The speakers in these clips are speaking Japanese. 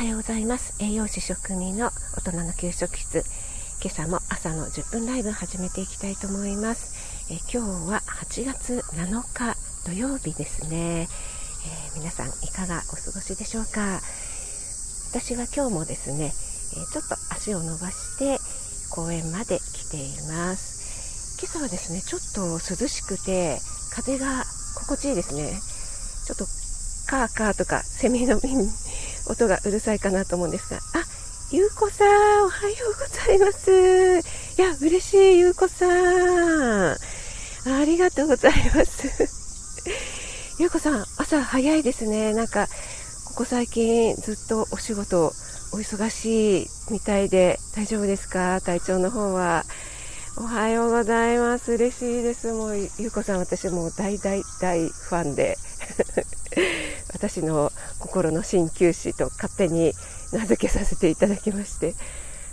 はようございます。栄養士食味の大人の給食室。今朝も朝の10分ライブ始めていきたいと思います。え今日は8月7日土曜日ですね、えー、皆さんいかがお過ごしでしょうか？私は今日もですね、えちょっと足を伸ばして公園まで来ています。今朝はですねちょっと涼しくて風が心地いいですね。ちょっとカーカーとかセミの音がうるさいかなと思うんですが、あ、ゆうこさん、おはようございます。いや、嬉しい、ゆうこさん。ありがとうございます。ゆうこさん、朝早いですね。なんか、ここ最近ずっとお仕事お忙しいみたいで大丈夫ですか？体調の方は。おはようございます。嬉しいです。もう、ゆうこさん、私もう大大大ファンで。私の心の鍼灸師と勝手に名付けさせていただきまして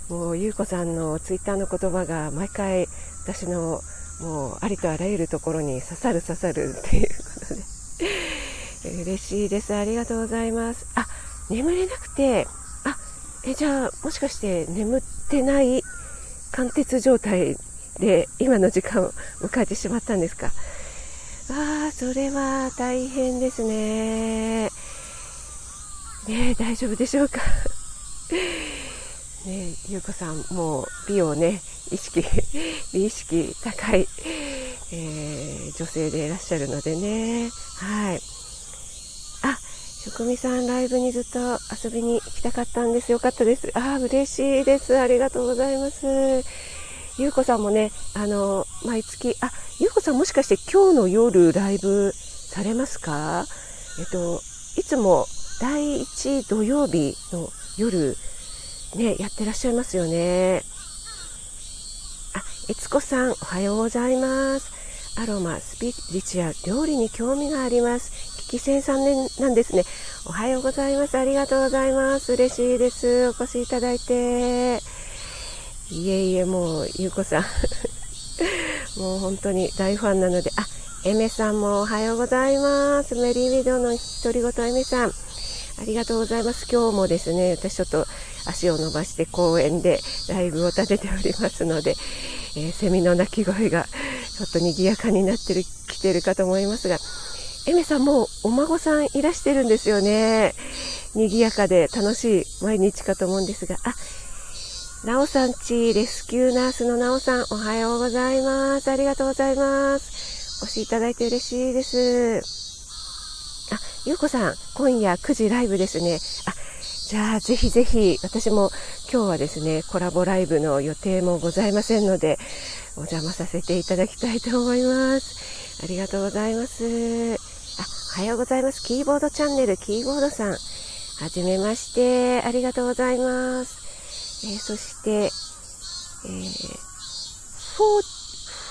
もう優子さんのツイッターの言葉が毎回私のもうありとあらゆるところに刺さる刺さるっていうことで 嬉しいですありがとうございますあ眠れなくてあえじゃあもしかして眠ってない貫徹状態で今の時間を迎えてしまったんですか？ああ、それは大変ですね。ね大丈夫でしょうか？ねゆうこさん、もう美をね、意識、美意識高い、えー、女性でいらっしゃるのでね。はい。あ、職味さんライブにずっと遊びに行きたかったんです。よかったです。あ、嬉しいです。ありがとうございます。ゆうこさんもね、あの、毎月、あ、ゆうこさんもしかして今日の夜ライブされますか？えっと、いつも第1土曜日の夜、ね、やってらっしゃいますよね。あ、えつこさん、おはようございます。アロマ、スピリチュア、料理に興味があります。聞き戦3年なんですね。おはようございます。ありがとうございます。嬉しいです。お越しいただいて。いえいえ、もう、ゆうこさん。もう本当に大ファンなので、あ、エメさんもおはようございます。メリーウィドウの独り言エメさん。ありがとうございます。今日もですね、私ちょっと足を伸ばして公園でライブを立てておりますので、えー、セミの鳴き声がちょっと賑やかになってる、来てるかと思いますが、エメさんもうお孫さんいらしてるんですよね。賑やかで楽しい毎日かと思うんですが、あ、なおさんち、レスキューナースのなおさん、おはようございます。ありがとうございます。お越しいただいて嬉しいです。あ、ゆうこさん、今夜9時ライブですね。あ、じゃあ、ぜひぜひ、私も今日はですね、コラボライブの予定もございませんので、お邪魔させていただきたいと思います。ありがとうございます。あ、おはようございます。キーボードチャンネル、キーボードさん。はじめまして。ありがとうございます。えー、そして、えー、フォー、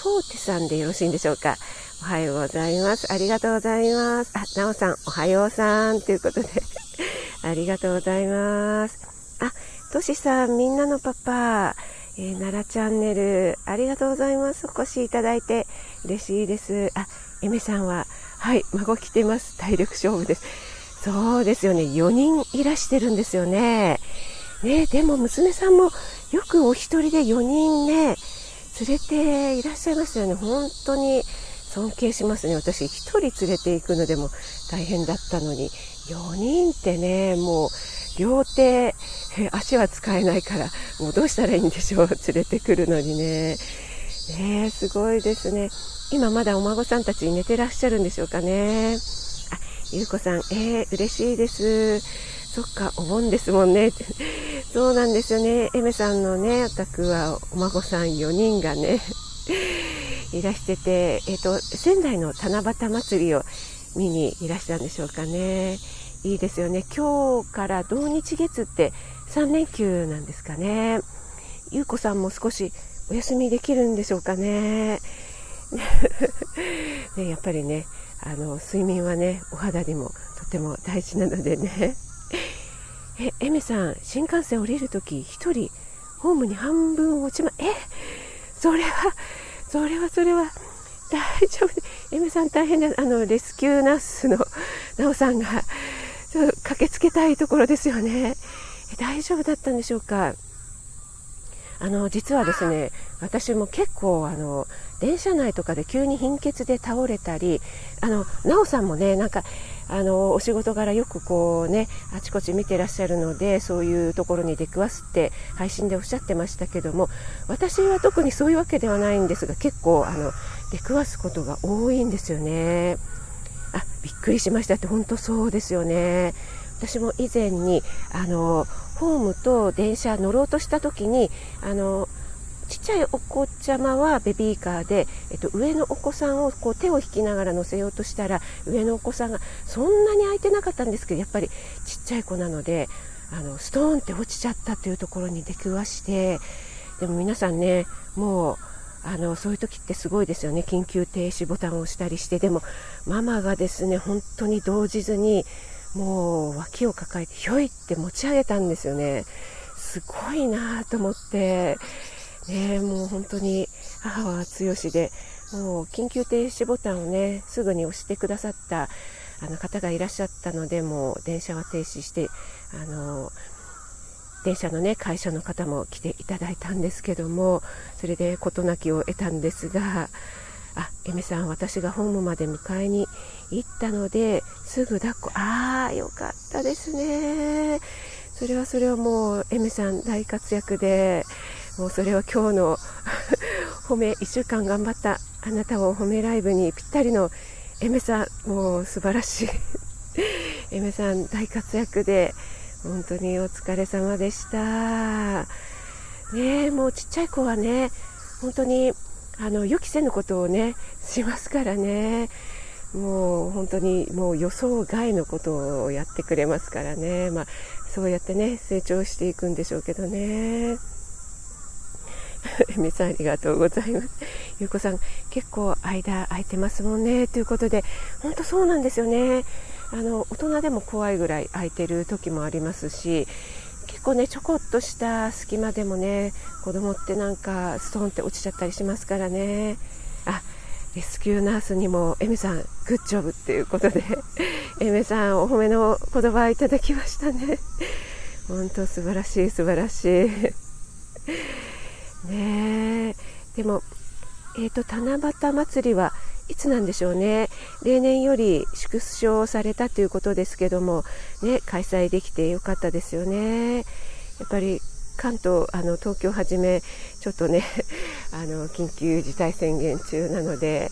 フォーテさんでよろしいんでしょうか？おはようございます。ありがとうございます。あ、なおさん、おはようさん。ということで ありがとうございます。あ、としさん、みんなのパパ、えー、奈良チャンネル、ありがとうございます。お越しいただいて嬉しいです。あ、エメさんは、はい、孫来てます。体力勝負です。そうですよね。4人いらしてるんですよね。ね、でも娘さんもよくお一人で4人ね、連れていらっしゃいますよね。本当に尊敬しますね。私1人連れて行くのでも大変だったのに、4人ってね、もう両手、足は使えないから、もうどうしたらいいんでしょう？連れてくるのにね。ねすごいですね。今まだお孫さんたち寝てらっしゃるんでしょうかね。あ、ゆうこさん、えー、嬉しいです。そっか、お盆ですもんね。そうなんですよね。エメさんのね、お宅はお孫さん4人がね、いらしてて、えっ、ー、と、仙台の七夕祭りを見にいらしたんでしょうかね。いいですよね。今日から土日月って3連休なんですかね。ゆうこさんも少しお休みできるんでしょうかね。ねやっぱりね、あの、睡眠はね、お肌にもとても大事なのでね。え、エメさん、新幹線降りるとき、1人、ホームに半分落ちま、え、それは、それは、それは、大丈夫。エメさん大変だ。あの、レスキューナースのナオさんが、ちょっと駆けつけたいところですよね。大丈夫だったんでしょうか？あの実はですね私も結構あの電車内とかで急に貧血で倒れたりあのなおさんもねなんかあのお仕事柄よくこうねあちこち見てらっしゃるのでそういうところに出くわすって配信でおっしゃってましたけども私は特にそういうわけではないんですが結構あの出くわすことが多いんですよね。あびっくりしましたって本当そうですよね。私も以前にあのホームと電車乗ろうとした時にあのちっちゃいお子ちゃまはベビーカーで、えっと、上のお子さんをこう手を引きながら乗せようとしたら上のお子さんがそんなに空いてなかったんですけどやっぱりちっちゃい子なのであのストーンって落ちちゃったというところに出くわしてでも皆さんねもうあのそういう時ってすごいですよね。緊急停止ボタンを押したりしてでもママがですね本当に動じずにもう脇を抱えてひょいって持ち上げたんですよね。すごいなと思って。ねもう本当に母は強しでもう緊急停止ボタンをねすぐに押してくださったあの方がいらっしゃったのでもう電車は停止してあの電車のね会社の方も来ていただいたんですけどもそれで事なきを得たんですがあエメさん私がホームまで迎えに行ったのですぐ抱っこああよかったですね。それはそれはもうエメさん大活躍でもうそれは今日の 褒め1週間頑張ったあなたを褒めライブにぴったりのエメさんもう素晴らしい。エメさん大活躍で本当にお疲れ様でした。ねもうちっちゃい子はね本当にあの予期せぬことをねしますからね。もう本当にもう予想外のことをやってくれますからね、まあ、そうやってね成長していくんでしょうけどね。エミさんありがとうございます。ゆうこさん結構間空いてますもんねということで本当そうなんですよね。あの大人でも怖いぐらい空いてる時もありますし結構ねちょこっとした隙間でもね子供ってなんかストンって落ちちゃったりしますからねあレスキューナースにもエメさんグッジョブっていうことで エメさんお褒めの言葉いただきましたね本当素晴らしい素晴らしいねでもえーと、七夕祭りはいつなんでしょうね例年より縮小されたということですけども、ね、開催できてよかったですよね。やっぱり関東あの東京はじめちょっとね あの緊急事態宣言中なので、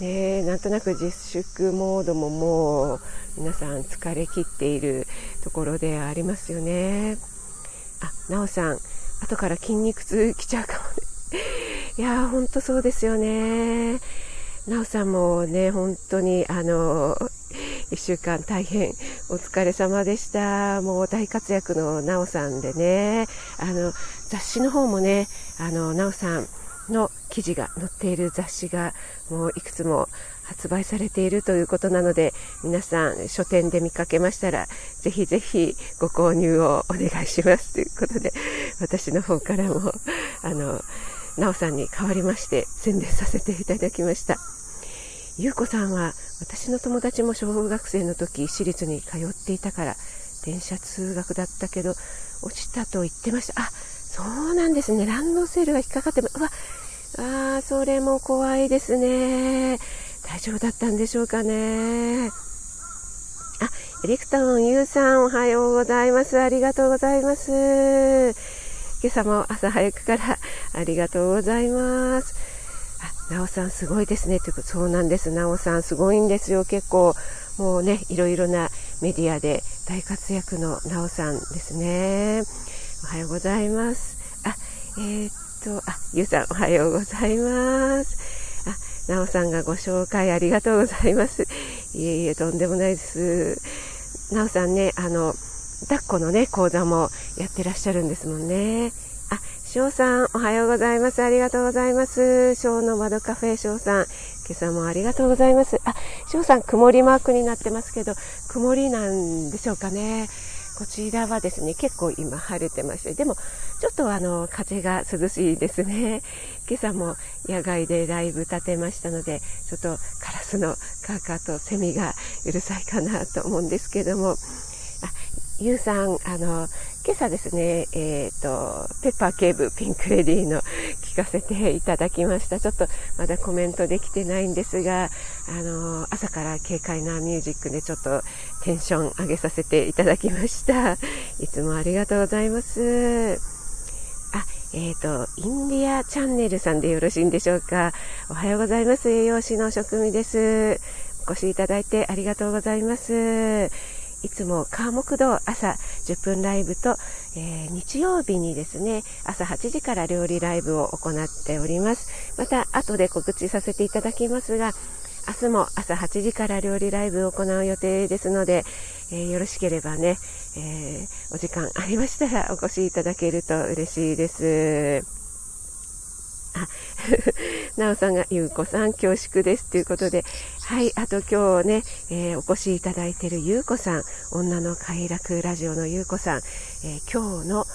ね、なんとなく自粛モードももう皆さん疲れ切っているところでありますよね。あ、なおさん後から筋肉痛きちゃうかもね。いやー本当そうですよね。なおさんもね、本当にあの1週間大変お疲れ様でした。もう大活躍のなおさんでね、あの雑誌の方もね、あのなおさんの記事が載っている雑誌がもういくつも発売されているということなので皆さん書店で見かけましたらぜひぜひご購入をお願いします。ということで私の方からもあのなおさんに代わりまして宣伝させていただきました。ゆうこさんは私の友達も小学生の時私立に通っていたから電車通学だったけど落ちたと言ってました。あそうなんですね。ランドセルが引っかかってうわあそれも怖いですね大丈夫だったんでしょうかねあエレクトンゆうさんおはようございますありがとうございます今朝も朝早くからありがとうございます。あ、なおさんすごいですね。ということそうなんです。なおさんすごいんですよ。結構、もうね、いろいろなメディアで大活躍のなおさんですね。おはようございます。あ、えー、っと、あ、ゆうさんおはようございます。あ、なおさんがご紹介ありがとうございます。いえいえ、とんでもないです。なおさんね、あの、抱っこのね、講座もやってらっしゃるんですもんね。あ、翔さん、おはようございます。ありがとうございます。翔の窓カフェ翔さん、今朝もありがとうございます。あ、翔さん、曇りマークになってますけど、曇りなんでしょうかね。こちらはですね、結構今晴れてまして、でもちょっとあの風が涼しいですね。今朝も野外でライブ立てましたので、ちょっとカラスのカーカーとセミがうるさいかなと思うんですけども、ゆうさん、あの、今朝ですね、えっ、ー、と、ペッパー警部ピンクレディの聞かせていただきました。ちょっとまだコメントできてないんですが、あの、朝から軽快なミュージックでちょっとテンション上げさせていただきました。いつもありがとうございます。あ、えっ、ー、と、インディアチャンネルさんでよろしいんでしょうか。おはようございます。栄養士の職味です。お越しいただいてありがとうございます。いつも川木道朝10分ライブと、えー、日曜日にですね朝8時から料理ライブを行っておりますまた後で告知させていただきますが明日も朝8時から料理ライブを行う予定ですので、えー、よろしければね、えー、お時間ありましたらお越しいただけると嬉しいです。あ、なおさんが、ゆうこさん恐縮ですということで、はい、あと今日ね、えー、お越しいただいているゆうこさん、女の快楽ラジオのゆうこさん、えー、今日の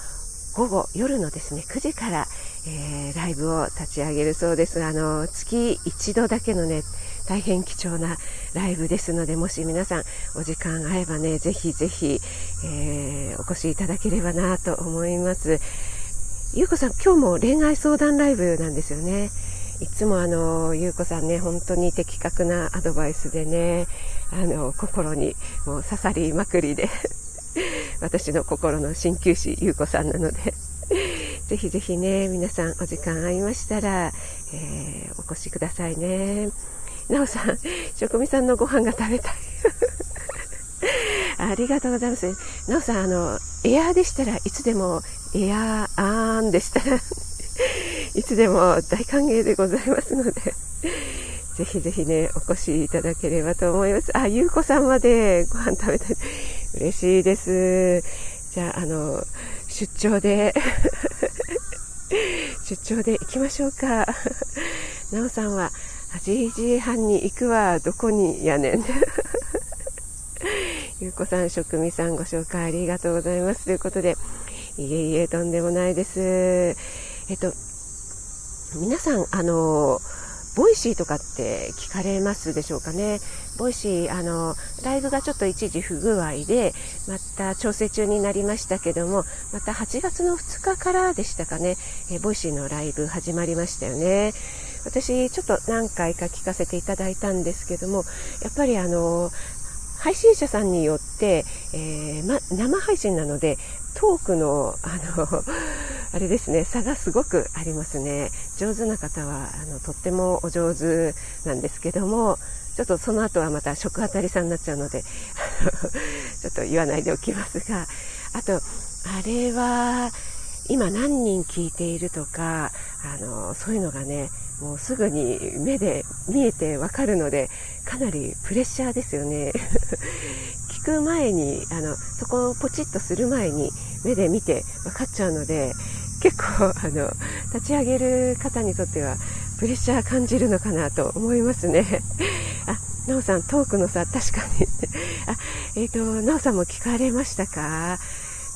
午後、夜のですね、9時から、えー、ライブを立ち上げるそうです。あの、月一度だけのね、大変貴重なライブですので、もし皆さんお時間合えばね、ぜひぜひ、えー、お越しいただければなと思います。ゆうこさん、今日も恋愛相談ライブなんですよね。いつもあの、ゆうこさんね、本当に的確なアドバイスでね、あの、心にもう刺さりまくりで 私の心の鍼灸師、ゆうこさんなので ぜひぜひね、皆さんお時間合いましたら、えー、お越しくださいね。なおさん、職味さんのご飯が食べたいありがとうございます。なおさん、あの、エアーでしたらいつでもエアーアーンでしたら いつでも大歓迎でございますのでぜひぜひね、お越しいただければと思います。あ、ゆうこさんまでご飯食べたい。嬉しいです。じゃあ、あの、出張で 出張で行きましょうか。なおさんは、8時半に行くわ、どこにやねん。ゆうこさん、職味さんご紹介ありがとうございます。ということで、いえいえ、とんでもないです。えっと、皆さん、あの、 Voicyとかって聞かれますでしょうかね？ Voicy、あの、ライブがちょっと一時不具合で、また調整中になりましたけども、また8月の2日からでしたかね、え Voicyのライブ始まりましたよね。私、ちょっと何回か聞かせていただいたんですけども、やっぱりあの、配信者さんによって、えー、ま、生配信なのでトークのあの あれですね差がすごくありますね。上手な方はあのとってもお上手なんですけどもちょっとその後はまた食当たりさんになっちゃうので ちょっと言わないでおきますがあとあれは今何人聞いているとかあのそういうのがねもうすぐに目で見えてわかるのでかなりプレッシャーですよね。聞く前にあのそこをポチッとする前に目で見て分かっちゃうので結構あの立ち上げる方にとってはプレッシャー感じるのかなと思いますね。あなおさんトークのさ確かに。あえっ、ー、となおさんも聞かれましたか？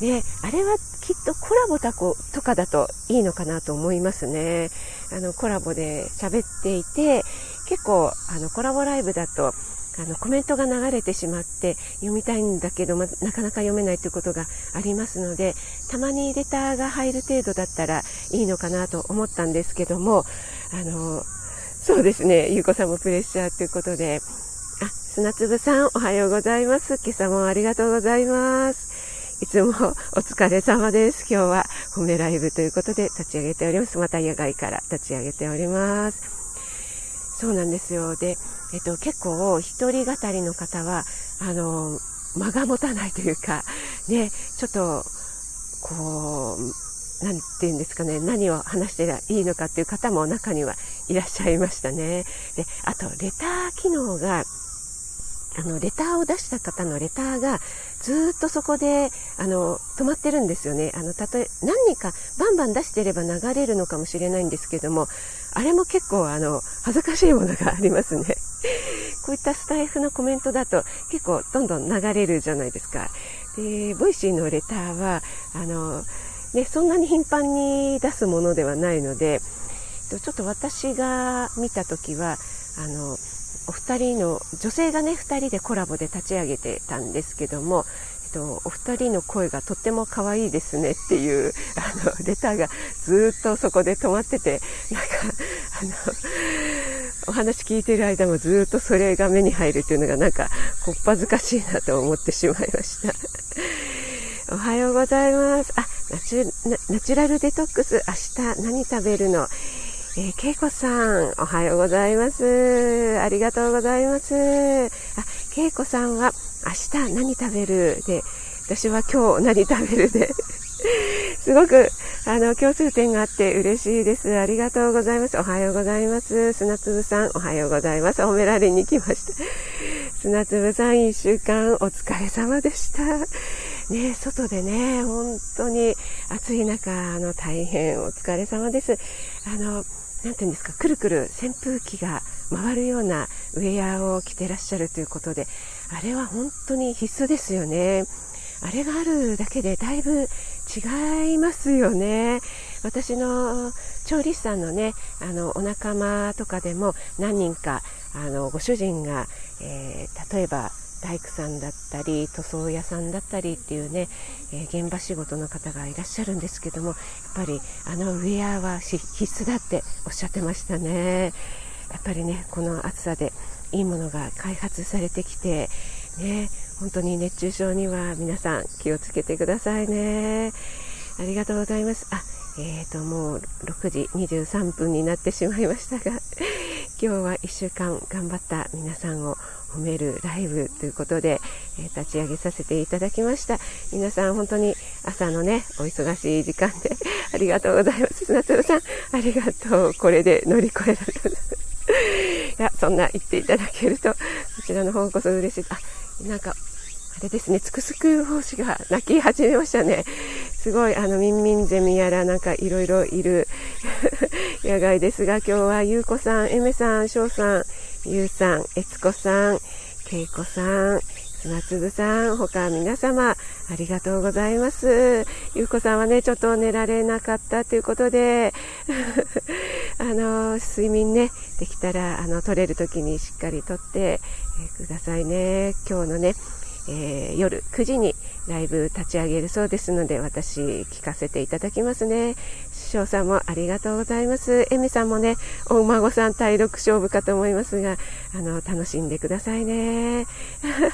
ねあれはきっとコラボタコとかだといいのかなと思いますね。あのコラボで喋っていて結構あのコラボライブだとあのコメントが流れてしまって読みたいんだけど、ま、なかなか読めないということがありますのでたまにレターが入る程度だったらいいのかなと思ったんですけどもあのそうですね。ゆうこさんもプレッシャーということで。あ砂粒さんおはようございます。今朝もありがとうございます。いつもお疲れ様です。今日は褒めライブということで立ち上げております。また野外から立ち上げております。そうなんですよ。で、えっと、結構一人語りの方は、あの、間が持たないというか、ね、ちょっと、こう、なんて言うんですかね、何を話していいのかっていう方も中にはいらっしゃいましたね。で、あと、レター機能が、あの、レターを出した方のレターがずっとそこであの止まってるんですよね。あのたとえ何人かバンバン出してれば流れるのかもしれないんですけどもあれも結構あの恥ずかしいものがありますね。こういったスタイフのコメントだと結構どんどん流れるじゃないですか。で Voicyのレターはあの、ね、そんなに頻繁に出すものではないのでちょっと私が見た時はあのお二人の女性がね2人でコラボで立ち上げてたんですけども、えっと、お二人の声がとっても可愛いですねっていう、あの、レターがずっとそこで止まってて、なんか、あの、お話聞いてる間もずっとそれが目に入るっていうのがなんか、こっぱずかしいなと思ってしまいました。おはようございます。あ、ナチュナチュラルデトックス、明日何食べるの？えー、けいこさん、おはようございます。ありがとうございます。あ、けいこさんは、明日何食べる？で、私は今日何食べる？で、すごく、あの、共通点があって嬉しいです。ありがとうございます。おはようございます。砂粒さん、おはようございます。褒められに来ました。砂粒さん、一週間お疲れ様でした。ね、外でね、本当に暑い中、あの、大変お疲れ様です。あの、なんていうんですか、くるくる扇風機が回るようなウェアを着てらっしゃるということで、あれは本当に必須ですよね。あれがあるだけでだいぶ違いますよね。私の調理師さんのね、あの、お仲間とかでも何人か、あの、ご主人が、えー、例えば大工さんだったり塗装屋さんだったりっていうね、えー、現場仕事の方がいらっしゃるんですけどもやっぱりあのウェアは必須だっておっしゃってましたね。やっぱりねこの暑さでいいものが開発されてきてね本当に熱中症には皆さん気をつけてくださいね。ありがとうございます。あえーともう6時23分になってしまいましたが 今日は1週間頑張った皆さんを褒めるライブということで、えー、立ち上げさせていただきました。皆さん本当に朝のねお忙しい時間で ありがとうございます。砂粒さんありがとう。これで乗り越えられるいやそんな言っていただけるとこちらの方こそ嬉しい。あなんかれですね、つくすく胞子が鳴き始めましたね。すごい、あの、ミンミンゼミやらなんかいろいろいる 野外ですが、今日はゆうこさん、えめさん、しょうさん、ゆうさん、えつこさん、けいこさん、砂粒さん、他皆様、ありがとうございます。ゆうこさんはね、ちょっと寝られなかったということで、あの、睡眠ね、できたら、あの、取れる時にしっかりとって、くださいね。今日のね、えー、夜9時にライブ立ち上げるそうですので私聞かせていただきますね。師匠さんもありがとうございます。エミさんもねお孫さん体力勝負かと思いますがあの楽しんでくださいね。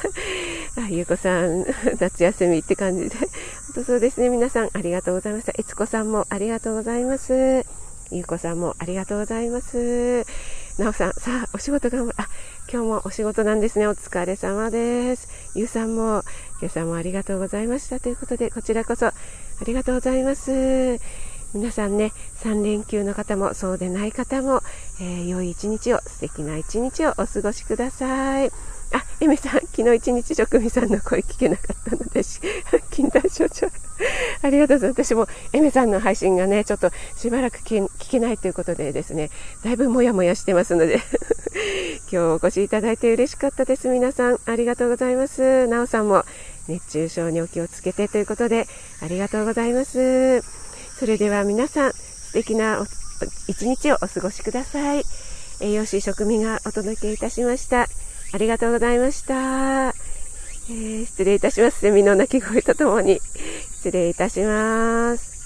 あゆうこさん夏休みって感じで。本当そうですね。皆さんありがとうございました。えつこさんもありがとうございます。ゆうこさんもありがとうございます。なおさん、さあ、お仕事頑張る。あ、今日もお仕事なんですね。お疲れ様です。ゆうさんも、今朝もありがとうございました。ということで、こちらこそ、ありがとうございます。皆さんね、3連休の方も、そうでない方も、えー、良い一日を、素敵な一日をお過ごしください。あ、エメさん、昨日一日職味さんの声聞けなかったので、禁断症状。ありがとうございます。私もエメさんの配信がね、ちょっとしばらく聞けないということでですね、だいぶもやもやしてますので 今日お越しいただいて嬉しかったです。皆さん、ありがとうございます。なおさんも熱中症にお気をつけてということで、ありがとうございます。それでは皆さん、素敵な一日をお過ごしください。栄養士食味がお届けいたしました。ありがとうございました。えー、失礼いたします。セミの鳴き声とともに。失礼いたします。